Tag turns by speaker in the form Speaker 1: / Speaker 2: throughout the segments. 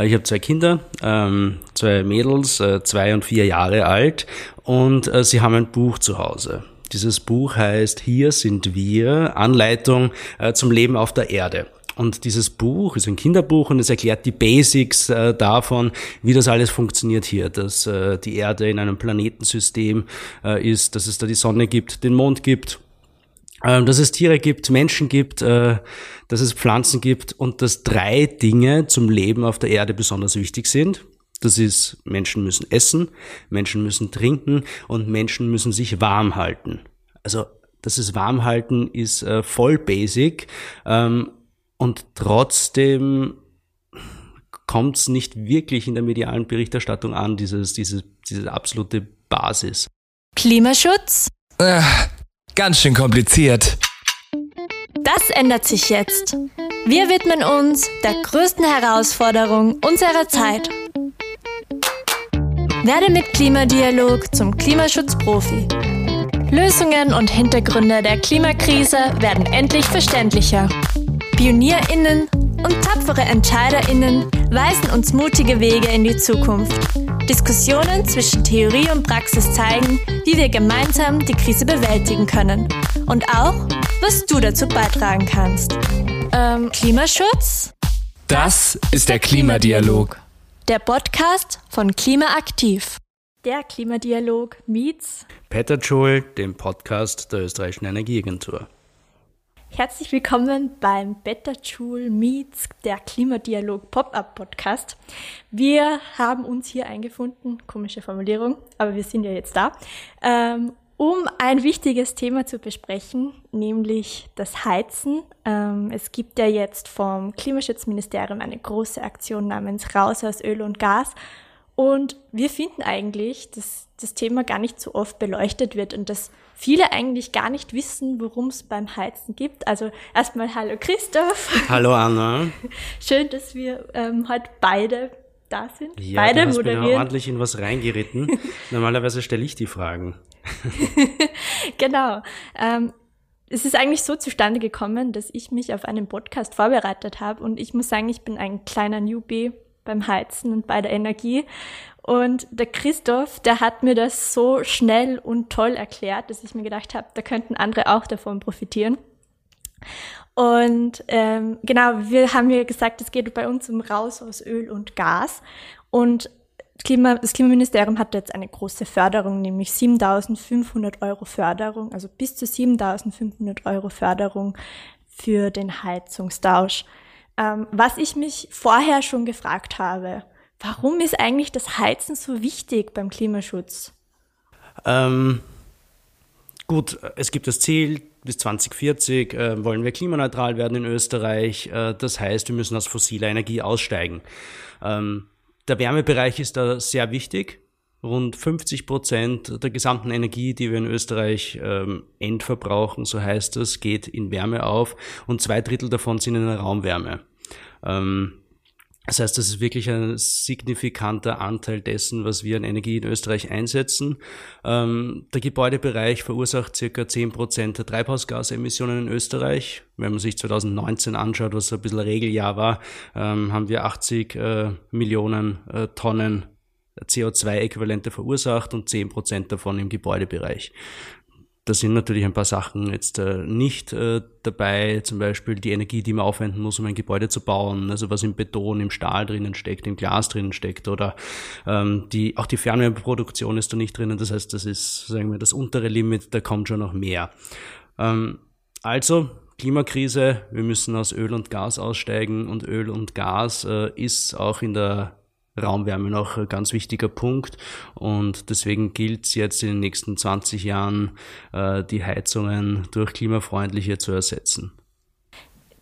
Speaker 1: Äh, ich habe zwei Kinder, ähm, zwei Mädels, äh, zwei und vier Jahre alt und äh, sie haben ein Buch zu Hause. Dieses Buch heißt Hier sind wir, Anleitung zum Leben auf der Erde. Und dieses Buch ist ein Kinderbuch und es erklärt die Basics äh, davon, wie das alles funktioniert hier, dass äh, die Erde in einem Planetensystem äh, ist, dass es da die Sonne gibt, den Mond gibt, dass es Tiere gibt, Menschen gibt, äh, dass es Pflanzen gibt und dass drei Dinge zum Leben auf der Erde besonders wichtig sind. Das ist, Menschen müssen essen, Menschen müssen trinken und Menschen müssen sich warm halten. Also das ist Warmhalten ist äh, voll basic. Ähm, und trotzdem kommt es nicht wirklich in der medialen Berichterstattung an, dieses, dieses, diese absolute Basis.
Speaker 2: Klimaschutz?
Speaker 3: Äh, ganz schön kompliziert.
Speaker 2: Das ändert sich jetzt. Wir widmen uns der größten Herausforderung unserer Zeit. Werde mit Klimadialog zum Klimaschutzprofi. Lösungen und Hintergründe der Klimakrise werden endlich verständlicher. PionierInnen und tapfere EntscheiderInnen weisen uns mutige Wege in die Zukunft. Diskussionen zwischen Theorie und Praxis zeigen, wie wir gemeinsam die Krise bewältigen können. Und auch, was du dazu beitragen kannst. Ähm, Klimaschutz?
Speaker 3: Das ist der Klimadialog.
Speaker 2: Der Podcast von Klimaaktiv. Der Klimadialog meets
Speaker 1: Peter Joule, dem Podcast der Österreichischen Energieagentur.
Speaker 2: Herzlich willkommen beim Better Joule Meets der Klimadialog Pop-Up Podcast. Wir haben uns hier eingefunden, komische Formulierung, aber wir sind ja jetzt da, ähm, um ein wichtiges Thema zu besprechen, nämlich das Heizen. Ähm, es gibt ja jetzt vom Klimaschutzministerium eine große Aktion namens Raus aus Öl und Gas. Und wir finden eigentlich, dass das Thema gar nicht so oft beleuchtet wird und dass viele eigentlich gar nicht wissen, worum es beim Heizen gibt. Also erstmal hallo Christoph.
Speaker 1: Hallo Anna.
Speaker 2: Schön, dass wir ähm, heute beide da sind.
Speaker 1: Ja,
Speaker 2: beide
Speaker 1: du hast
Speaker 2: moderieren.
Speaker 1: mir ordentlich in was reingeritten. Normalerweise stelle ich die Fragen.
Speaker 2: genau. Ähm, es ist eigentlich so zustande gekommen, dass ich mich auf einen Podcast vorbereitet habe und ich muss sagen, ich bin ein kleiner Newbie beim Heizen und bei der Energie. Und der Christoph, der hat mir das so schnell und toll erklärt, dass ich mir gedacht habe, da könnten andere auch davon profitieren. Und ähm, genau, wir haben ja gesagt, es geht bei uns um Raus aus Öl und Gas. Und Klima, das Klimaministerium hat jetzt eine große Förderung, nämlich 7.500 Euro Förderung, also bis zu 7.500 Euro Förderung für den Heizungstausch. Ähm, was ich mich vorher schon gefragt habe, warum ist eigentlich das Heizen so wichtig beim Klimaschutz?
Speaker 1: Ähm, gut, es gibt das Ziel, bis 2040 äh, wollen wir klimaneutral werden in Österreich. Äh, das heißt, wir müssen aus fossiler Energie aussteigen. Ähm, der Wärmebereich ist da sehr wichtig. Rund 50 Prozent der gesamten Energie, die wir in Österreich ähm, endverbrauchen, so heißt es, geht in Wärme auf und zwei Drittel davon sind in der Raumwärme. Ähm, das heißt, das ist wirklich ein signifikanter Anteil dessen, was wir an Energie in Österreich einsetzen. Ähm, der Gebäudebereich verursacht circa 10 Prozent der Treibhausgasemissionen in Österreich. Wenn man sich 2019 anschaut, was ein bisschen ein Regeljahr war, ähm, haben wir 80 äh, Millionen äh, Tonnen CO2-Äquivalente verursacht und 10 Prozent davon im Gebäudebereich. Da sind natürlich ein paar Sachen jetzt äh, nicht äh, dabei, zum Beispiel die Energie, die man aufwenden muss, um ein Gebäude zu bauen, also was im Beton, im Stahl drinnen steckt, im Glas drinnen steckt oder ähm, die, auch die Fernwärmeproduktion ist da nicht drinnen. Das heißt, das ist, sagen wir, das untere Limit, da kommt schon noch mehr. Ähm, also, Klimakrise, wir müssen aus Öl und Gas aussteigen und Öl und Gas äh, ist auch in der Raumwärme noch ein ganz wichtiger Punkt und deswegen gilt es jetzt in den nächsten 20 Jahren, äh, die Heizungen durch klimafreundliche zu ersetzen.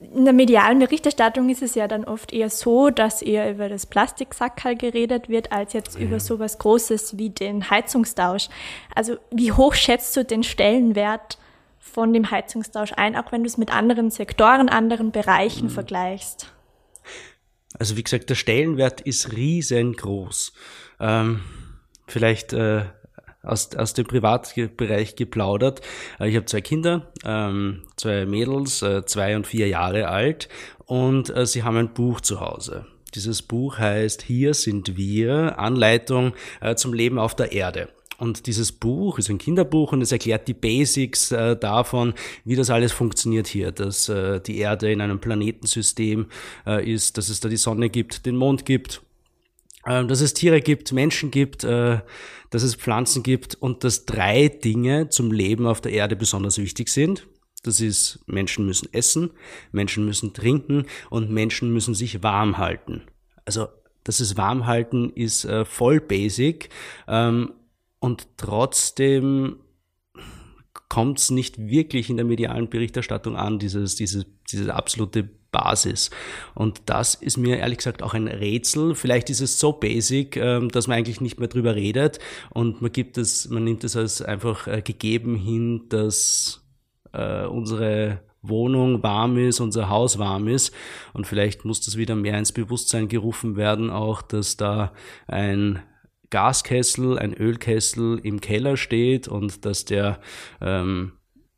Speaker 2: In der medialen Berichterstattung ist es ja dann oft eher so, dass eher über das Plastiksackerl geredet wird, als jetzt ja. über sowas Großes wie den Heizungstausch. Also wie hoch schätzt du den Stellenwert von dem Heizungstausch ein, auch wenn du es mit anderen Sektoren, anderen Bereichen mhm. vergleichst?
Speaker 1: Also wie gesagt, der Stellenwert ist riesengroß. Ähm, vielleicht äh, aus, aus dem Privatbereich geplaudert. Äh, ich habe zwei Kinder, ähm, zwei Mädels, äh, zwei und vier Jahre alt und äh, sie haben ein Buch zu Hause. Dieses Buch heißt Hier sind wir, Anleitung äh, zum Leben auf der Erde. Und dieses Buch ist ein Kinderbuch und es erklärt die Basics äh, davon, wie das alles funktioniert hier, dass äh, die Erde in einem Planetensystem äh, ist, dass es da die Sonne gibt, den Mond gibt, äh, dass es Tiere gibt, Menschen gibt, äh, dass es Pflanzen gibt und dass drei Dinge zum Leben auf der Erde besonders wichtig sind. Das ist, Menschen müssen essen, Menschen müssen trinken und Menschen müssen sich warm halten. Also das ist Warmhalten ist äh, voll basic ähm, und trotzdem kommt es nicht wirklich in der medialen Berichterstattung an, dieses, dieses, diese absolute Basis. Und das ist mir ehrlich gesagt auch ein Rätsel. Vielleicht ist es so basic, ähm, dass man eigentlich nicht mehr drüber redet und man gibt es, man nimmt es als einfach äh, gegeben hin, dass äh, unsere Wohnung warm ist, unser Haus warm ist. Und vielleicht muss das wieder mehr ins Bewusstsein gerufen werden, auch dass da ein Gaskessel, ein Ölkessel im Keller steht und dass der ähm,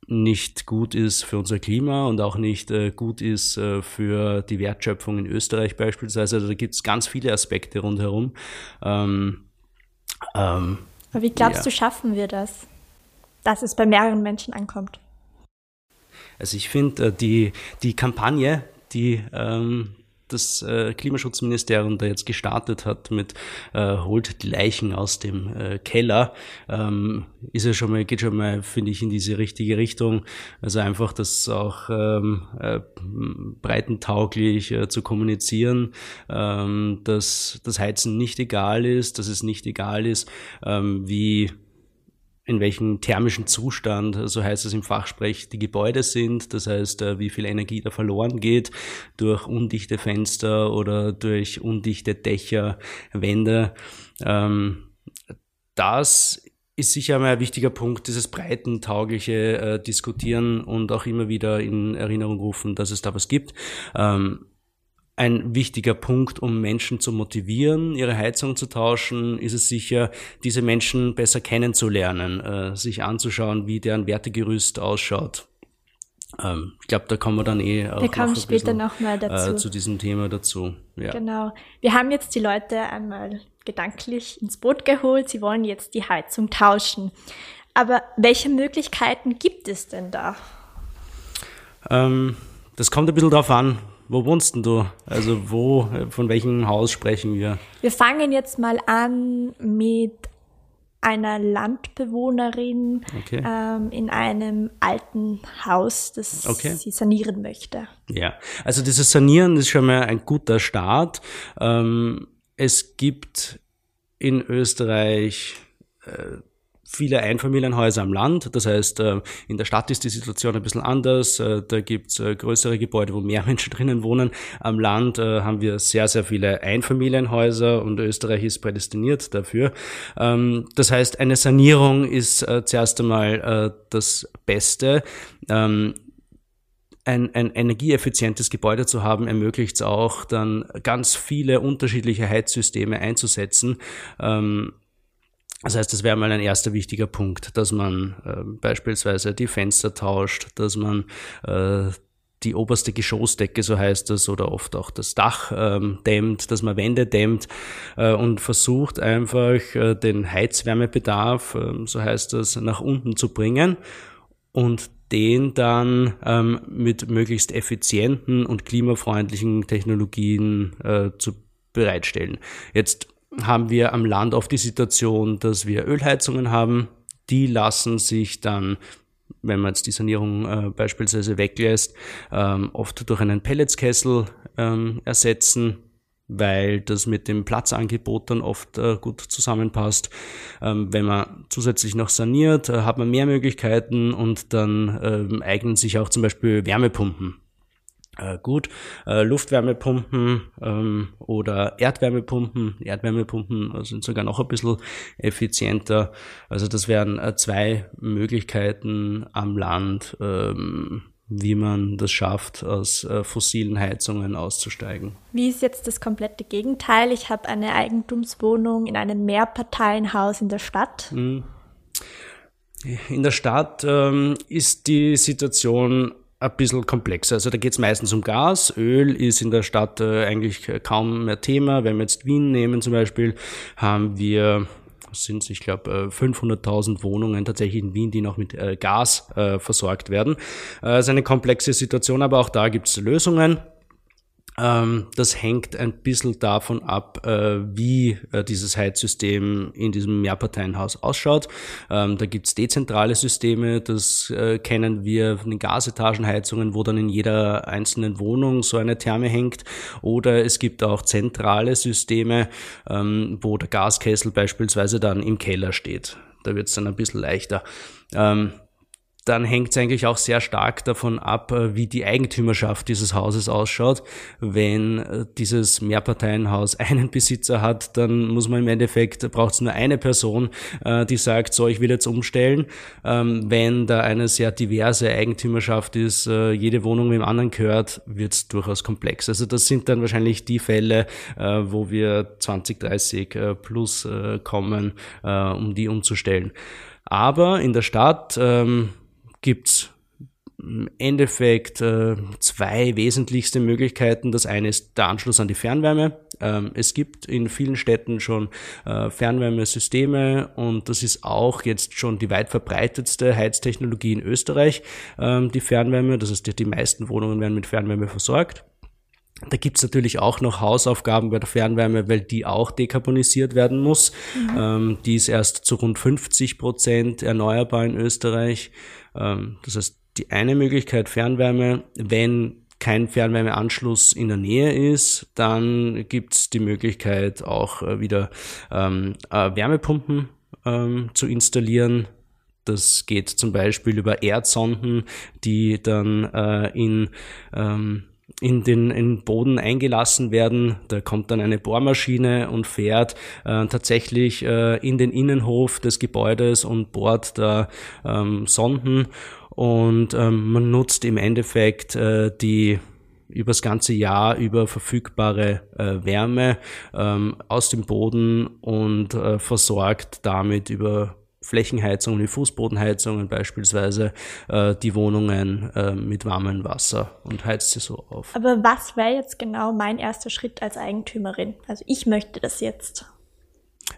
Speaker 1: nicht gut ist für unser Klima und auch nicht äh, gut ist äh, für die Wertschöpfung in Österreich beispielsweise. Also da gibt es ganz viele Aspekte rundherum. Ähm,
Speaker 2: ähm, Aber wie glaubst ja. du, schaffen wir das, dass es bei mehreren Menschen ankommt?
Speaker 1: Also ich finde, äh, die, die Kampagne, die ähm, das äh, Klimaschutzministerium da jetzt gestartet hat mit äh, holt die Leichen aus dem äh, Keller, ähm, ist ja schon mal, geht schon mal, finde ich, in diese richtige Richtung. Also einfach das auch ähm, äh, breitentauglich äh, zu kommunizieren, ähm, dass das Heizen nicht egal ist, dass es nicht egal ist, ähm, wie in welchem thermischen Zustand, so heißt es im Fachsprech, die Gebäude sind. Das heißt, äh, wie viel Energie da verloren geht durch undichte Fenster oder durch undichte Dächer, Wände. Ähm, das ist sicher mal ein wichtiger Punkt, dieses breitentaugliche äh, Diskutieren und auch immer wieder in Erinnerung rufen, dass es da was gibt. Ähm, ein wichtiger Punkt, um Menschen zu motivieren, ihre Heizung zu tauschen, ist es sicher, diese Menschen besser kennenzulernen, äh, sich anzuschauen, wie deren Wertegerüst ausschaut. Ähm, ich glaube, da kommen wir dann eh auch
Speaker 2: wir kommen noch später nochmal äh, dazu.
Speaker 1: Äh, zu diesem Thema dazu.
Speaker 2: Ja. Genau. Wir haben jetzt die Leute einmal gedanklich ins Boot geholt. Sie wollen jetzt die Heizung tauschen. Aber welche Möglichkeiten gibt es denn da?
Speaker 1: Ähm, das kommt ein bisschen darauf an, wo wohnst denn du? Also wo, von welchem Haus sprechen wir?
Speaker 2: Wir fangen jetzt mal an mit einer Landbewohnerin okay. ähm, in einem alten Haus, das okay. sie sanieren möchte.
Speaker 1: Ja, also dieses Sanieren ist schon mal ein guter Start. Ähm, es gibt in Österreich äh, viele Einfamilienhäuser am Land. Das heißt, äh, in der Stadt ist die Situation ein bisschen anders. Äh, da gibt's äh, größere Gebäude, wo mehr Menschen drinnen wohnen. Am Land haben wir sehr, sehr viele Einfamilienhäuser und Österreich ist prädestiniert dafür. Ähm, das heißt, eine Sanierung ist zuerst einmal das Beste ähm, ein, ein energieeffizientes Gebäude zu haben, ermöglicht es auch, dann ganz viele unterschiedliche Heizsysteme einzusetzen. Ähm, das heißt, das wäre mal ein erster wichtiger Punkt, dass man äh, beispielsweise die Fenster tauscht, dass man äh, die oberste Geschossdecke, so heißt das, oder oft auch das Dach ähm, dämmt, dass man Wände dämmt äh, und versucht einfach äh, den Heizwärmebedarf, äh, so heißt das, nach unten zu bringen und den dann ähm, mit möglichst effizienten und klimafreundlichen Technologien äh, zu bereitstellen. Jetzt haben wir am Land oft die Situation, dass wir Ölheizungen haben. Die lassen sich dann, wenn man jetzt die Sanierung äh, beispielsweise weglässt, ähm, oft durch einen Pelletskessel ähm, ersetzen, weil das mit dem Platzangebot dann oft äh, gut zusammenpasst. Ähm, wenn man zusätzlich noch saniert, äh, hat man mehr Möglichkeiten und dann ähm, eignen sich auch zum Beispiel Wärmepumpen äh, gut. Äh, Luftwärmepumpen ähm, oder Erdwärmepumpen. Erdwärmepumpen sind sogar noch ein bisschen effizienter. Also das wären äh, zwei Möglichkeiten am Land, ähm, wie man das schafft, aus äh, fossilen Heizungen auszusteigen.
Speaker 2: Wie ist jetzt das komplette Gegenteil? Ich habe eine Eigentumswohnung in einem Mehrparteienhaus in der Stadt.
Speaker 1: Hm. In der Stadt ähm, ist die Situation ein bisschen komplexer. Also da geht es meistens um Gas. Öl ist in der Stadt äh, eigentlich kaum mehr Thema. Wenn wir jetzt Wien nehmen zum Beispiel, haben wir sind es, ich glaube, 500.000 Wohnungen tatsächlich in Wien, die noch mit äh, Gas äh, versorgt werden. Äh, es ist eine komplexe Situation, aber auch da gibt es Lösungen. Ähm, das hängt ein bisschen davon ab, äh, wie äh, dieses Heizsystem in diesem Mehrparteienhaus ausschaut. Ähm, da gibt's dezentrale Systeme, das äh, kennen wir von den Gasetagenheizungen, wo dann in jeder einzelnen Wohnung so eine Therme hängt. Oder es gibt auch zentrale Systeme, ähm, wo der Gaskessel beispielsweise dann im Keller steht. Da wird's dann ein bisschen leichter dann hängt es eigentlich auch sehr stark davon ab, äh, wie die Eigentümerschaft dieses Hauses ausschaut. Wenn äh, dieses Mehrparteienhaus einen Besitzer hat, dann muss man im Endeffekt, braucht es nur eine Person, äh, die sagt, so, ich will jetzt umstellen. Ähm, wenn da eine sehr diverse Eigentümerschaft ist, jede Wohnung dem anderen gehört, wird es durchaus komplex. Also das sind dann wahrscheinlich die Fälle, wo wir 20, 30 plus kommen, um die umzustellen. Aber in der Stadt ähm, gibt's im Endeffekt äh, zwei wesentlichste Möglichkeiten. Das eine ist der Anschluss an die Fernwärme. Ähm, es gibt in vielen Städten schon äh, Fernwärmesysteme und das ist auch jetzt schon die weit verbreitetste Heiztechnologie in Österreich, ähm, die Fernwärme. Das heißt, die, die meisten Wohnungen werden mit Fernwärme versorgt. Da gibt's natürlich auch noch Hausaufgaben bei der Fernwärme, weil die auch dekarbonisiert werden muss. Mhm. Ähm, die ist erst zu rund 50 Prozent erneuerbar in Österreich. Ähm, das heißt, die eine Möglichkeit Fernwärme, wenn kein Fernwärmeanschluss in der Nähe ist, dann gibt's die Möglichkeit auch äh, wieder ähm, äh, Wärmepumpen ähm, zu installieren. Das geht zum Beispiel über Erdsonden, die dann äh, in ähm, in den, in den Boden eingelassen werden. Da kommt dann eine Bohrmaschine und fährt äh, tatsächlich äh, in den Innenhof des Gebäudes und bohrt da ähm, Sonden. Und ähm, man nutzt im Endeffekt äh, die übers ganze Jahr über verfügbare äh, Wärme ähm, aus dem Boden und äh, versorgt damit über Flächenheizungen wie Fußbodenheizungen beispielsweise äh, die Wohnungen äh, mit warmem Wasser und heizt sie so auf.
Speaker 2: Aber was wäre jetzt genau mein erster Schritt als Eigentümerin? Also ich möchte das jetzt.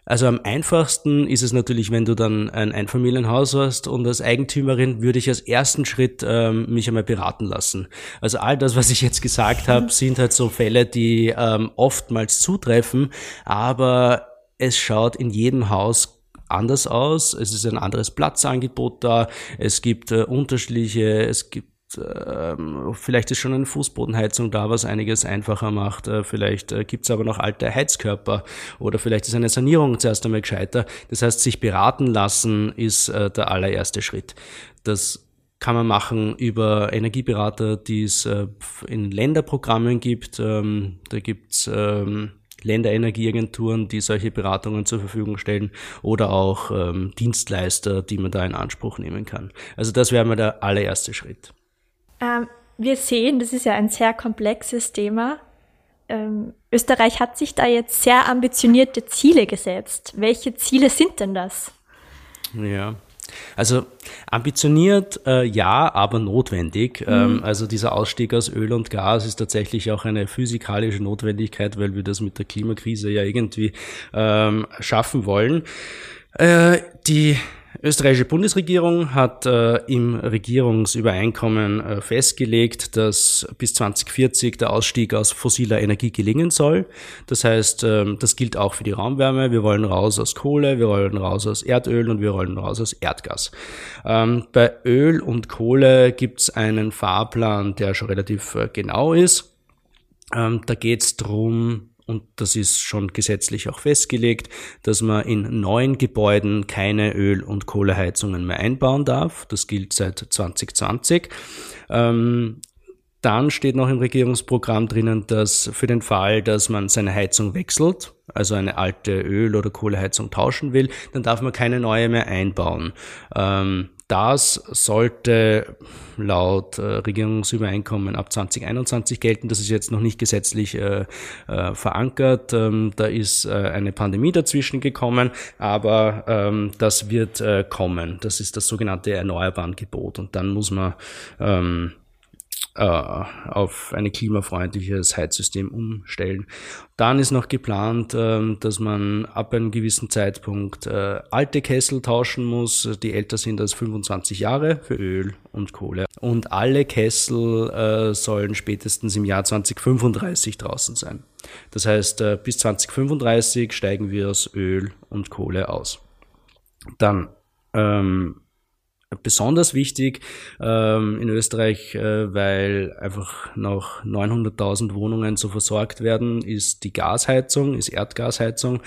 Speaker 1: Also am einfachsten ist es natürlich, wenn du dann ein Einfamilienhaus hast und als Eigentümerin würde ich als ersten Schritt ähm, mich einmal beraten lassen. Also all das, was ich jetzt gesagt habe, sind halt so Fälle, die ähm, oftmals zutreffen, aber es schaut in jedem Haus anders aus. Es ist ein anderes Platzangebot da. Es gibt äh, unterschiedliche, es gibt ähm, vielleicht ist schon eine Fußbodenheizung da, was einiges einfacher macht. Äh, vielleicht äh, gibt's aber noch alte Heizkörper oder vielleicht ist eine Sanierung zuerst einmal gescheiter. Das heißt, sich beraten lassen ist äh, der allererste Schritt. Das kann man machen über Energieberater, die es in Länderprogrammen gibt. Ähm, da gibt's ähm, Länderenergieagenturen, die solche Beratungen zur Verfügung stellen oder auch ähm, Dienstleister, die man da in Anspruch nehmen kann. Also das wäre mal der allererste Schritt.
Speaker 2: Ähm, wir sehen, das ist ja ein sehr komplexes Thema. Ähm, Österreich hat sich da jetzt sehr ambitionierte Ziele gesetzt. Welche Ziele sind denn das?
Speaker 1: Ja, also ambitioniert äh, ja, aber notwendig. Mhm. Ähm, also dieser Ausstieg aus Öl und Gas ist tatsächlich auch eine physikalische Notwendigkeit, weil wir das mit der Klimakrise ja irgendwie ähm, schaffen wollen. Äh, die österreichische Bundesregierung hat äh, im Regierungsübereinkommen äh, festgelegt, dass bis 2040 der Ausstieg aus fossiler Energie gelingen soll. Das heißt, ähm, das gilt auch für die Raumwärme. Wir wollen raus aus Kohle, wir wollen raus aus Erdöl und wir wollen raus aus Erdgas. Ähm, bei Öl und Kohle gibt es einen Fahrplan, der schon relativ äh, genau ist. Ähm, da geht es darum, und das ist schon gesetzlich auch festgelegt, dass man in neuen Gebäuden keine Öl- und Kohleheizungen mehr einbauen darf. Das gilt seit 2020. Ähm, dann steht noch im Regierungsprogramm drinnen, dass für den Fall, dass man seine Heizung wechselt, also eine alte Öl- oder Kohleheizung tauschen will, dann darf man keine neue mehr einbauen. Ähm, das sollte laut äh, Regierungsübereinkommen ab 2021 gelten. Das ist jetzt noch nicht gesetzlich äh, äh, verankert. Ähm, da ist äh, eine Pandemie dazwischen gekommen, aber ähm, das wird äh, kommen. Das ist das sogenannte Erneuerbaren Gebot. Und dann muss man ähm, äh, auf ein klimafreundliches Heizsystem umstellen. Dann ist noch geplant, äh, dass man ab einem gewissen Zeitpunkt äh, alte Kessel tauschen muss, die älter sind als 25 Jahre für Öl und Kohle. Und alle Kessel äh, sollen spätestens im Jahr 2035 draußen sein. Das heißt, äh, bis 2035 steigen wir aus Öl und Kohle aus. Dann ähm, besonders wichtig ähm, in Österreich, äh, weil einfach noch 900.000 Wohnungen so versorgt werden, ist die Gasheizung, ist Erdgasheizung.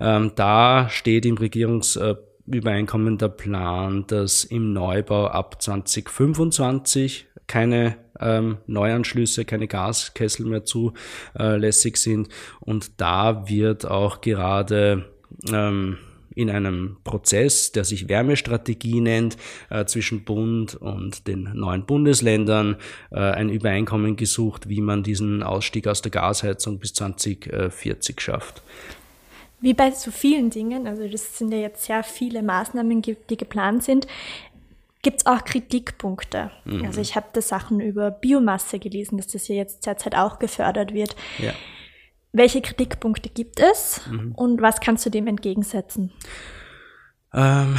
Speaker 1: Ähm, da steht im Regierungsübereinkommen der Plan, dass im Neubau ab 2025 keine ähm, Neuanschlüsse, keine Gaskessel mehr zulässig sind. Und da wird auch gerade ähm, in einem Prozess, der sich Wärmestrategie nennt, äh, zwischen Bund und den neuen Bundesländern äh, ein Übereinkommen gesucht, wie man diesen Ausstieg aus der Gasheizung bis 2040 schafft.
Speaker 2: Wie bei so vielen Dingen, also das sind ja jetzt sehr viele Maßnahmen, die geplant sind, gibt es auch Kritikpunkte. Mhm. Also ich habe da Sachen über Biomasse gelesen, dass das ja jetzt derzeit auch gefördert wird. Ja. Welche Kritikpunkte gibt es mhm. und was kannst du dem entgegensetzen?
Speaker 1: Ähm,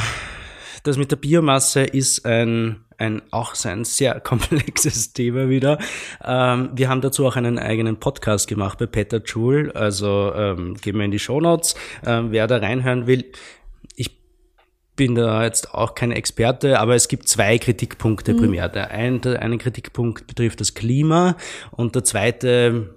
Speaker 1: das mit der Biomasse ist ein, ein auch ein sehr komplexes Thema wieder. Ähm, wir haben dazu auch einen eigenen Podcast gemacht bei Peter Joule, also ähm, gehen wir in die Show Notes. Ähm, wer da reinhören will, ich bin da jetzt auch kein Experte, aber es gibt zwei Kritikpunkte mhm. primär. Der eine, der eine Kritikpunkt betrifft das Klima und der zweite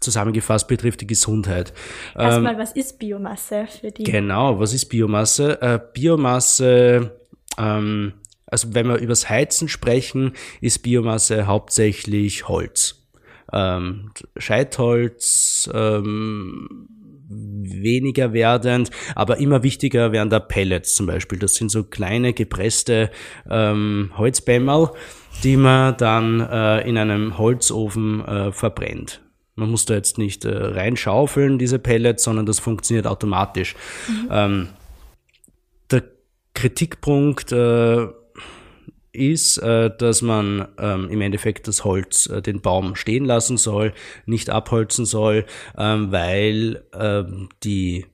Speaker 1: zusammengefasst betrifft die Gesundheit.
Speaker 2: Erstmal, ähm, was ist Biomasse für die?
Speaker 1: Genau, was ist Biomasse? Äh, Biomasse, ähm, also wenn wir übers Heizen sprechen, ist Biomasse hauptsächlich Holz. Ähm, Scheitholz, ähm, weniger werdend, aber immer wichtiger werden da Pellets zum Beispiel. Das sind so kleine gepresste ähm, Holzbämmerl, die man dann äh, in einem Holzofen äh, verbrennt. Man muss da jetzt nicht äh, reinschaufeln, diese Pellets, sondern das funktioniert automatisch. Mhm. Ähm, der Kritikpunkt äh, ist, äh, dass man ähm, im Endeffekt das Holz, äh, den Baum stehen lassen soll, nicht abholzen soll, ähm, weil ähm, die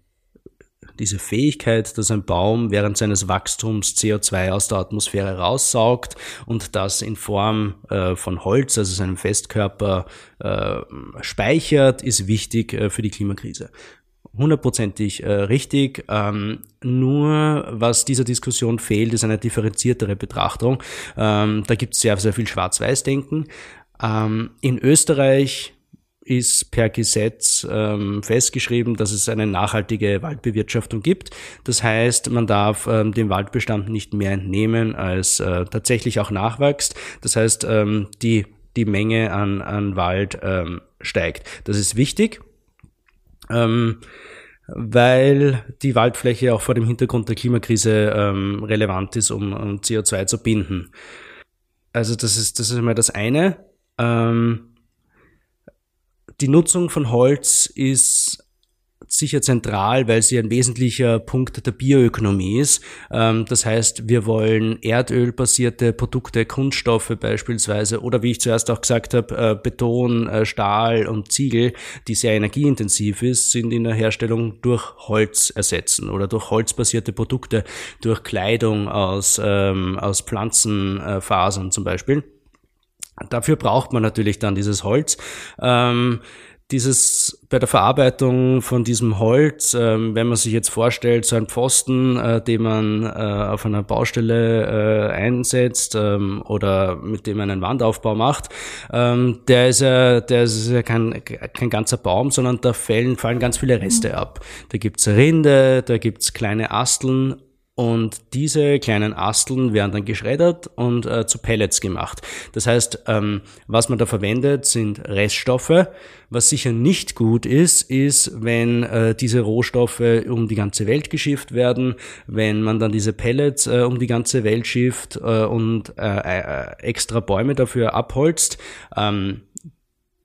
Speaker 1: diese Fähigkeit, dass ein Baum während seines Wachstums CO2 aus der Atmosphäre raussaugt und das in Form äh, von Holz, also seinem Festkörper, äh, speichert, ist wichtig äh, für die Klimakrise hundertprozentig äh, richtig. Ähm, nur was dieser Diskussion fehlt, ist eine differenziertere Betrachtung. Ähm, da gibt es sehr, sehr viel Schwarz-Weiß-Denken. Ähm, in Österreich ist per Gesetz ähm, festgeschrieben, dass es eine nachhaltige Waldbewirtschaftung gibt. Das heißt, man darf ähm, dem Waldbestand nicht mehr entnehmen, als äh, tatsächlich auch nachwächst. Das heißt, ähm, die, die Menge an, an Wald ähm, steigt. Das ist wichtig. Ähm, weil die Waldfläche auch vor dem Hintergrund der Klimakrise ähm, relevant ist, um, um CO2 zu binden. Also das ist das ist einmal das eine. Ähm, die Nutzung von Holz ist sicher zentral, weil sie ein wesentlicher Punkt der Bioökonomie ist. Ähm, das heißt, wir wollen erdölbasierte Produkte, Kunststoffe beispielsweise oder wie ich zuerst auch gesagt habe, äh, Beton, äh, Stahl und Ziegel, die sehr energieintensiv ist, sind in der Herstellung durch Holz ersetzen oder durch holzbasierte Produkte, durch Kleidung aus, ähm, aus Pflanzenfasern zum Beispiel. Dafür braucht man natürlich dann dieses Holz. Ähm, dieses bei der Verarbeitung von diesem Holz, ähm, wenn man sich jetzt vorstellt, so ein Pfosten, äh, den man äh, auf einer Baustelle äh, einsetzt ähm, oder mit dem man einen Wandaufbau macht, ähm, der ist ja, der ist ja kein, kein ganzer Baum, sondern da fallen, fallen ganz viele Reste ab. Da gibt's Rinde, da gibt's kleine Asteln und diese kleinen Asteln werden dann geschreddert und äh, zu Pellets gemacht. Das heißt, ähm, was man da verwendet, sind Reststoffe. Was sicher nicht gut ist, ist, wenn äh, diese Rohstoffe um die ganze Welt geschifft werden, wenn man dann diese Pellets äh, um die ganze Welt schifft äh, und äh, äh, extra Bäume dafür abholzt. Ähm,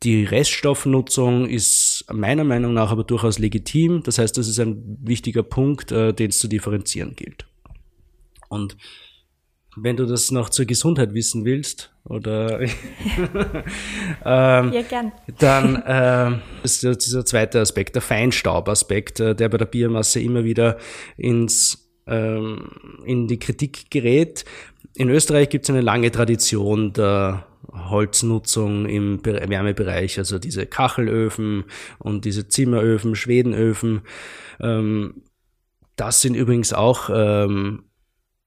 Speaker 1: die Reststoffnutzung ist meiner Meinung nach aber durchaus legitim. Das heißt, das ist ein wichtiger Punkt, äh, den es zu differenzieren gilt. Und wenn du das noch zur Gesundheit wissen willst, oder ähm,
Speaker 2: ja, gern.
Speaker 1: dann ähm, ist dieser zweite Aspekt, der Feinstaubaspekt, äh, der bei der Biomasse immer wieder ins, ähm, in die Kritik gerät. In Österreich gibt es eine lange Tradition der Holznutzung im Wärmebereich, also diese Kachelöfen und diese Zimmeröfen, Schwedenöfen. Ähm, das sind übrigens auch ähm,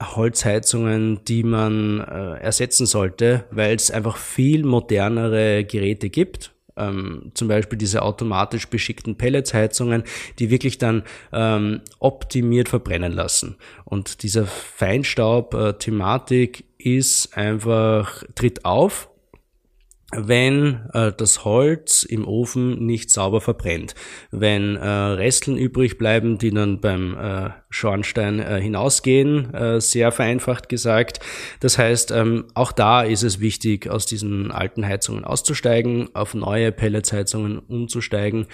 Speaker 1: Holzheizungen, die man äh, ersetzen sollte, weil es einfach viel modernere Geräte gibt. Ähm, zum Beispiel diese automatisch beschickten Pelletsheizungen, die wirklich dann ähm, optimiert verbrennen lassen. Und dieser Feinstaub-Thematik ist einfach, tritt auf wenn äh, das Holz im Ofen nicht sauber verbrennt. Wenn äh, Resteln übrig bleiben, die dann beim äh, Schornstein äh, hinausgehen, äh, sehr vereinfacht gesagt. Das heißt, ähm, auch da ist es wichtig, aus diesen alten Heizungen auszusteigen, auf neue Pelletsheizungen umzusteigen,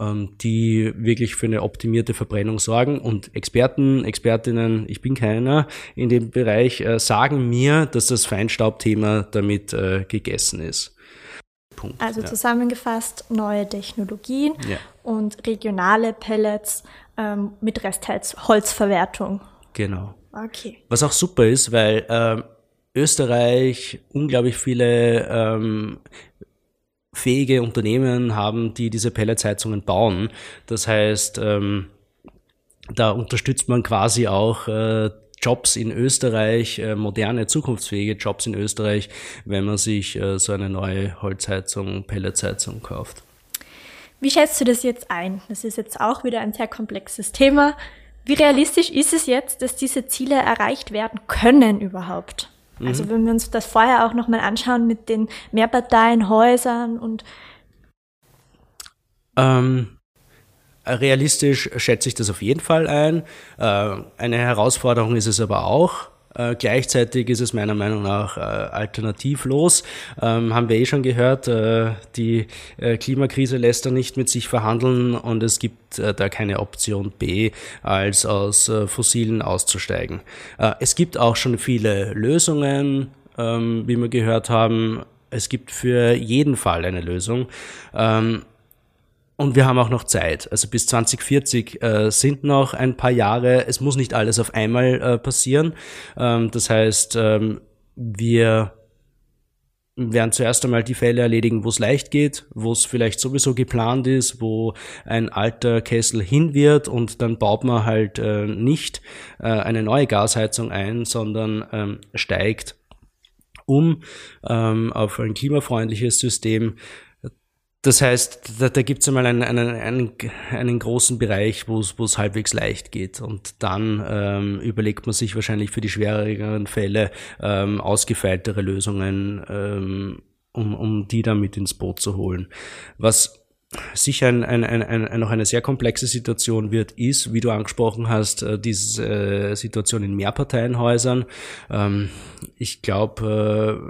Speaker 1: ähm, die wirklich für eine optimierte Verbrennung sorgen. Und Experten, Expertinnen, ich bin keiner in dem Bereich, äh, sagen mir, dass das Feinstaubthema damit äh, gegessen ist.
Speaker 2: Punkt. Also ja. zusammengefasst neue Technologien ja. und regionale Pellets ähm, mit Restholzverwertung.
Speaker 1: Genau.
Speaker 2: Okay.
Speaker 1: Was auch super ist, weil ähm, Österreich unglaublich viele ähm, fähige Unternehmen haben, die diese Pelletsheizungen bauen. Das heißt, ähm, da unterstützt man quasi auch äh, Jobs in Österreich, äh, moderne, zukunftsfähige Jobs in Österreich, wenn man sich äh, so eine neue Holzheizung, Pelletsheizung kauft.
Speaker 2: Wie schätzt du das jetzt ein? Das ist jetzt auch wieder ein sehr komplexes Thema. Wie realistisch ist es jetzt, dass diese Ziele erreicht werden können überhaupt? Mhm. Also wenn wir uns das vorher auch nochmal anschauen mit den Mehrparteienhäusern und
Speaker 1: ähm, Realistisch schätze ich das auf jeden Fall ein. Äh, eine Herausforderung ist es aber auch. Äh, gleichzeitig ist es meiner Meinung nach äh, alternativlos. Ähm, haben wir eh schon gehört, die Klimakrise lässt er nicht mit sich verhandeln und es gibt da keine Option B, als aus fossilen auszusteigen. es gibt auch schon viele Lösungen, ähm, wie wir gehört haben. Es gibt für jeden Fall eine Lösung. Ähm, und wir haben auch noch Zeit. Also bis 2040 äh, sind noch ein paar Jahre. Es muss nicht alles auf einmal äh, passieren. Ähm, das heißt, ähm, wir werden zuerst einmal die Fälle erledigen, wo es leicht geht, wo es vielleicht sowieso geplant ist, wo ein alter Kessel hin wird und dann baut man halt äh, nicht äh, eine neue Gasheizung ein, sondern ähm, steigt um ähm, auf ein klimafreundliches System. Das heißt, da, da gibt es einmal einen, einen, einen, einen großen Bereich, wo es halbwegs leicht geht. Und dann ähm, überlegt man sich wahrscheinlich für die schwereren Fälle ähm, ausgefeiltere Lösungen, ähm, um, um die dann mit ins Boot zu holen. Was sicher ein, ein, ein, ein, noch eine sehr komplexe Situation wird, ist, wie du angesprochen hast, äh, diese äh, Situation in Mehrparteienhäusern. Ähm, ich glaube,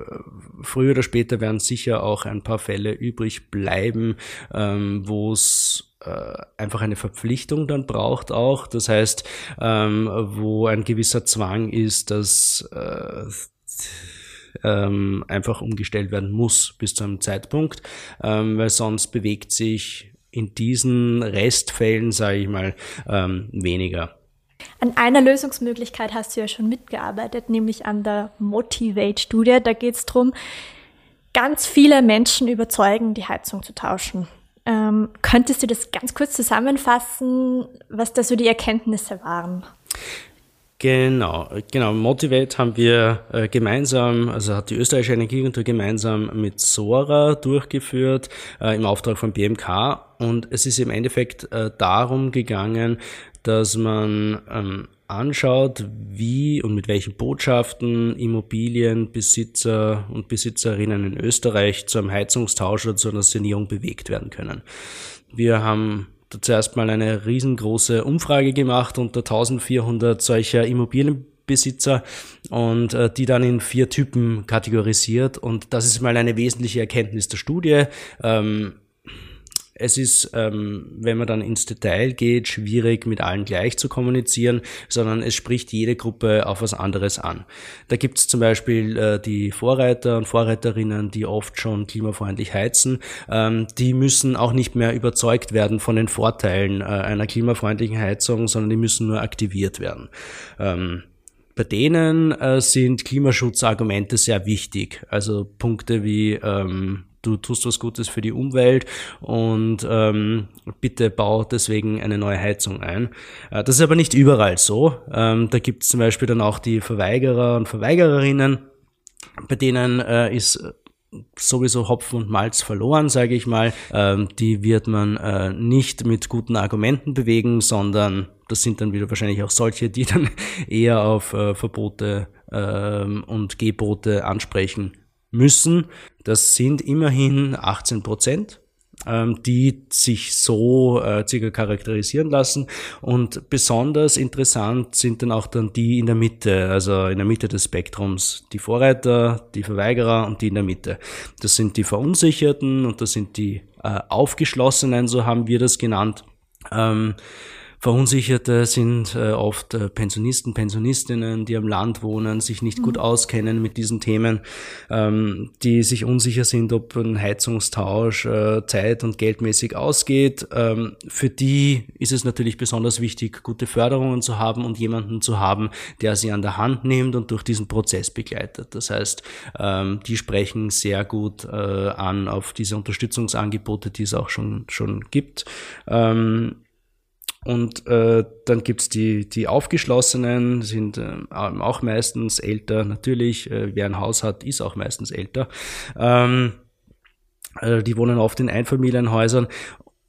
Speaker 1: äh, früher oder später werden sicher auch ein paar Fälle übrig bleiben, ähm, wo es einfach eine Verpflichtung dann braucht auch. Das heißt, ähm, wo ein gewisser Zwang ist, dass ähm, einfach umgestellt werden muss bis zu einem Zeitpunkt, ähm, weil sonst bewegt sich in diesen Restfällen, sage ich mal, ähm, weniger.
Speaker 2: An einer Lösungsmöglichkeit hast du ja schon mitgearbeitet, nämlich an der Motivate-Studie. Da geht es darum, ganz viele Menschen überzeugen, die Heizung zu tauschen. Ähm, könntest du das ganz kurz zusammenfassen, was da so die Erkenntnisse waren?
Speaker 1: Genau, genau. Motivate haben wir äh, gemeinsam, also hat die österreichische Energieagentur gemeinsam mit Sora durchgeführt äh, im Auftrag von BMK und es ist im Endeffekt äh, darum gegangen, dass man ähm, anschaut, wie und mit welchen Botschaften Immobilienbesitzer und Besitzerinnen in Österreich zu einem Heizungstausch oder zu einer Sanierung bewegt werden können. Wir haben zuerst mal eine riesengroße Umfrage gemacht unter 1400 solcher Immobilienbesitzer und äh, die dann in vier Typen kategorisiert. Und das ist mal eine wesentliche Erkenntnis der Studie. Ähm, es ist, ähm, wenn man dann ins Detail geht, schwierig mit allen gleich zu kommunizieren, sondern es spricht jede Gruppe auf was anderes an. Da gibt es zum Beispiel äh, die Vorreiter und Vorreiterinnen, die oft schon klimafreundlich heizen. Ähm, die müssen auch nicht mehr überzeugt werden von den Vorteilen äh, einer klimafreundlichen Heizung, sondern die müssen nur aktiviert werden. Ähm, bei denen äh, sind Klimaschutzargumente sehr wichtig. Also Punkte wie ähm, du tust was Gutes für die Umwelt und ähm, bitte bau deswegen eine neue Heizung ein. Äh, das ist aber nicht überall so. Ähm, da gibt es zum Beispiel dann auch die Verweigerer und Verweigererinnen, bei denen äh, ist sowieso Hopfen und Malz verloren, sage ich mal. Ähm, die wird man äh, nicht mit guten Argumenten bewegen, sondern das sind dann wieder wahrscheinlich auch solche, die dann eher auf äh, Verbote ähm, und Gebote ansprechen müssen. Das sind immerhin 18 Prozent ähm, die sich so äh, circa charakterisieren lassen. Und besonders interessant sind dann auch dann die in der Mitte, also in der Mitte des Spektrums. Die Vorreiter, die Verweigerer und die in der Mitte. Das sind die Verunsicherten und das sind die äh, Aufgeschlossenen, so haben wir das genannt. Ähm, Verunsicherte sind äh, oft äh, Pensionisten, Pensionistinnen, die am Land wohnen, sich nicht gut mhm. auskennen mit diesen Themen, ähm, die sich unsicher sind, ob ein Heizungstausch äh, zeit- und geldmäßig ausgeht. Ähm, für die ist es natürlich besonders wichtig, gute Förderungen zu haben und jemanden zu haben, der sie an der Hand nimmt und durch diesen Prozess begleitet. Das heißt, ähm, die sprechen sehr gut äh, an auf diese Unterstützungsangebote, die es auch schon, schon gibt. Ähm, und äh, dann gibt's die, die Aufgeschlossenen, sind äh, auch meistens älter. Natürlich, äh, wer ein Haus hat, ist auch meistens älter. Ähm, äh, die wohnen oft in Einfamilienhäusern.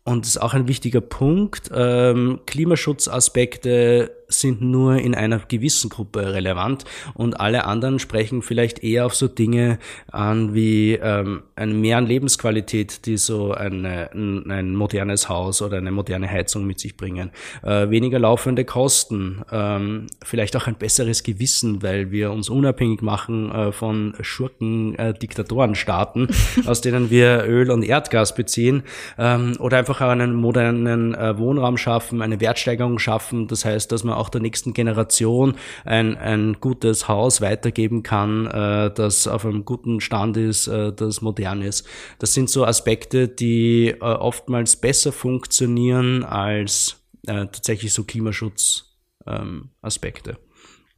Speaker 1: Und das ist auch ein wichtiger Punkt. Ähm, Klimaschutzaspekte sind nur in einer gewissen Gruppe relevant und alle anderen sprechen vielleicht eher auf so Dinge an wie ähm, ein Mehr an Lebensqualität, die so eine, ein, ein, modernes Haus oder eine moderne Heizung mit sich bringen. Äh, weniger laufende Kosten, ähm, vielleicht auch ein besseres Gewissen, weil wir uns unabhängig machen äh, von Schurken, äh, Diktatorenstaaten, aus denen wir Öl und Erdgas beziehen ähm, oder einfach einen modernen äh, Wohnraum schaffen, eine Wertsteigerung schaffen. Das heißt, dass man auch der nächsten Generation ein, ein gutes Haus weitergeben kann, äh, das auf einem guten Stand ist, äh, das modern ist. Das sind so Aspekte, die äh, oftmals besser funktionieren als äh, tatsächlich so Klimaschutzaspekte. Ähm,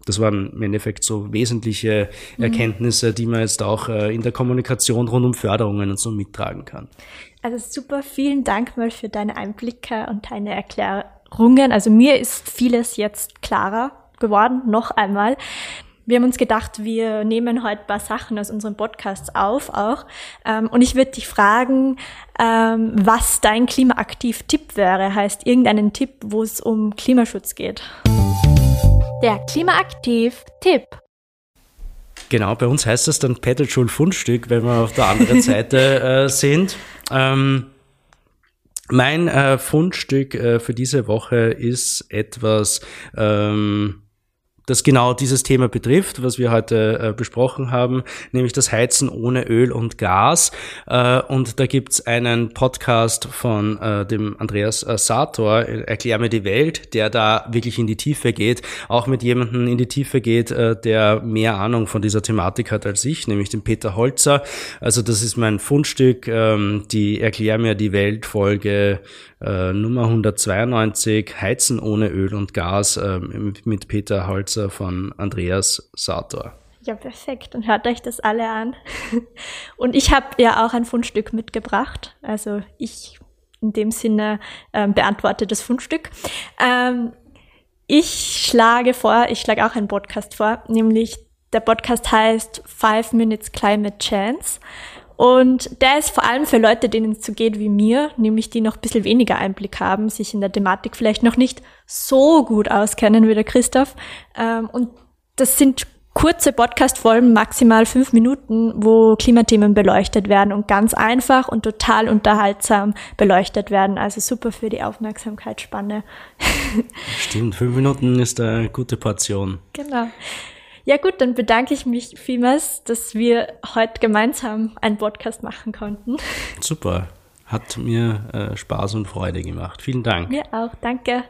Speaker 1: das waren im Endeffekt so wesentliche mhm. Erkenntnisse, die man jetzt auch äh, in der Kommunikation rund um Förderungen und so mittragen kann.
Speaker 2: Also super, vielen Dank mal für deine Einblicke und deine Erklärung Rungen. Also mir ist vieles jetzt klarer geworden, noch einmal. Wir haben uns gedacht, wir nehmen heute ein paar Sachen aus unserem Podcast auf auch. Ähm, und ich würde dich fragen, ähm, was dein Klimaaktiv-Tipp wäre. Heißt irgendeinen Tipp, wo es um Klimaschutz geht. Der Klimaaktiv-Tipp.
Speaker 1: Genau, bei uns heißt das dann Pedal Fundstück, wenn wir auf der anderen Seite äh, sind. Ähm, mein äh, Fundstück äh, für diese Woche ist etwas, ähm, das genau dieses Thema betrifft, was wir heute äh, besprochen haben, nämlich das Heizen ohne Öl und Gas. Äh, und da gibt's einen Podcast von äh, dem Andreas äh, Sator, Erklär mir die Welt, der da wirklich in die Tiefe geht, auch mit jemandem in die Tiefe geht, äh, der mehr Ahnung von dieser Thematik hat als ich, nämlich den Peter Holzer. Also das ist mein Fundstück, ähm, die Erklär mir die Welt Folge äh, Nummer 192, Heizen ohne Öl und Gas äh, mit Peter Holzer von Andreas Sator.
Speaker 2: Ja, perfekt. Und hört euch das alle an. Und ich habe ja auch ein Fundstück mitgebracht. Also ich in dem Sinne ähm, beantworte das Fundstück. Ähm, ich schlage vor, ich schlage auch einen Podcast vor, nämlich der Podcast heißt Five Minutes Climate Chance. Und der ist vor allem für Leute, denen es so geht wie mir, nämlich die noch ein bisschen weniger Einblick haben, sich in der Thematik vielleicht noch nicht so gut auskennen wie der Christoph. Ähm, und das sind kurze Podcast-Folgen, maximal fünf Minuten, wo Klimathemen beleuchtet werden und ganz einfach und total unterhaltsam beleuchtet werden. Also super für die Aufmerksamkeitsspanne.
Speaker 1: Stimmt, fünf Minuten ist eine gute Portion.
Speaker 2: Genau. Ja gut, dann bedanke ich mich vielmals, dass wir heute gemeinsam einen Podcast machen konnten.
Speaker 1: Super. Hat mir äh, Spaß und Freude gemacht. Vielen Dank.
Speaker 2: Mir auch, danke.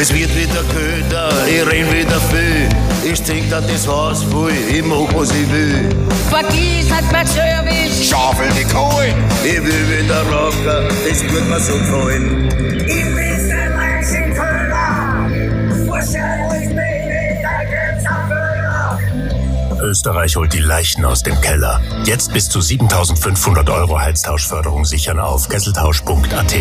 Speaker 4: Es wird wieder köder, ich renn wieder viel. Ich trink da das Haus voll, ich mach was ich will.
Speaker 5: Vergiss hat mein Service.
Speaker 4: Schaufel die Kohlen, ich will wieder rocken, das wird mir so gefallen.
Speaker 5: Ich bin der Leichenköder. Wahrscheinlich
Speaker 4: Österreich holt die Leichen aus dem Keller. Jetzt bis zu 7500 Euro Heiztauschförderung sichern auf kesseltausch.at.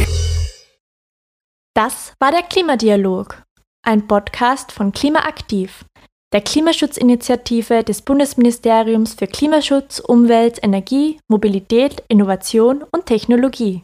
Speaker 2: Das war der Klimadialog, ein Podcast von Klimaaktiv, der Klimaschutzinitiative des Bundesministeriums für Klimaschutz, Umwelt, Energie, Mobilität, Innovation und Technologie.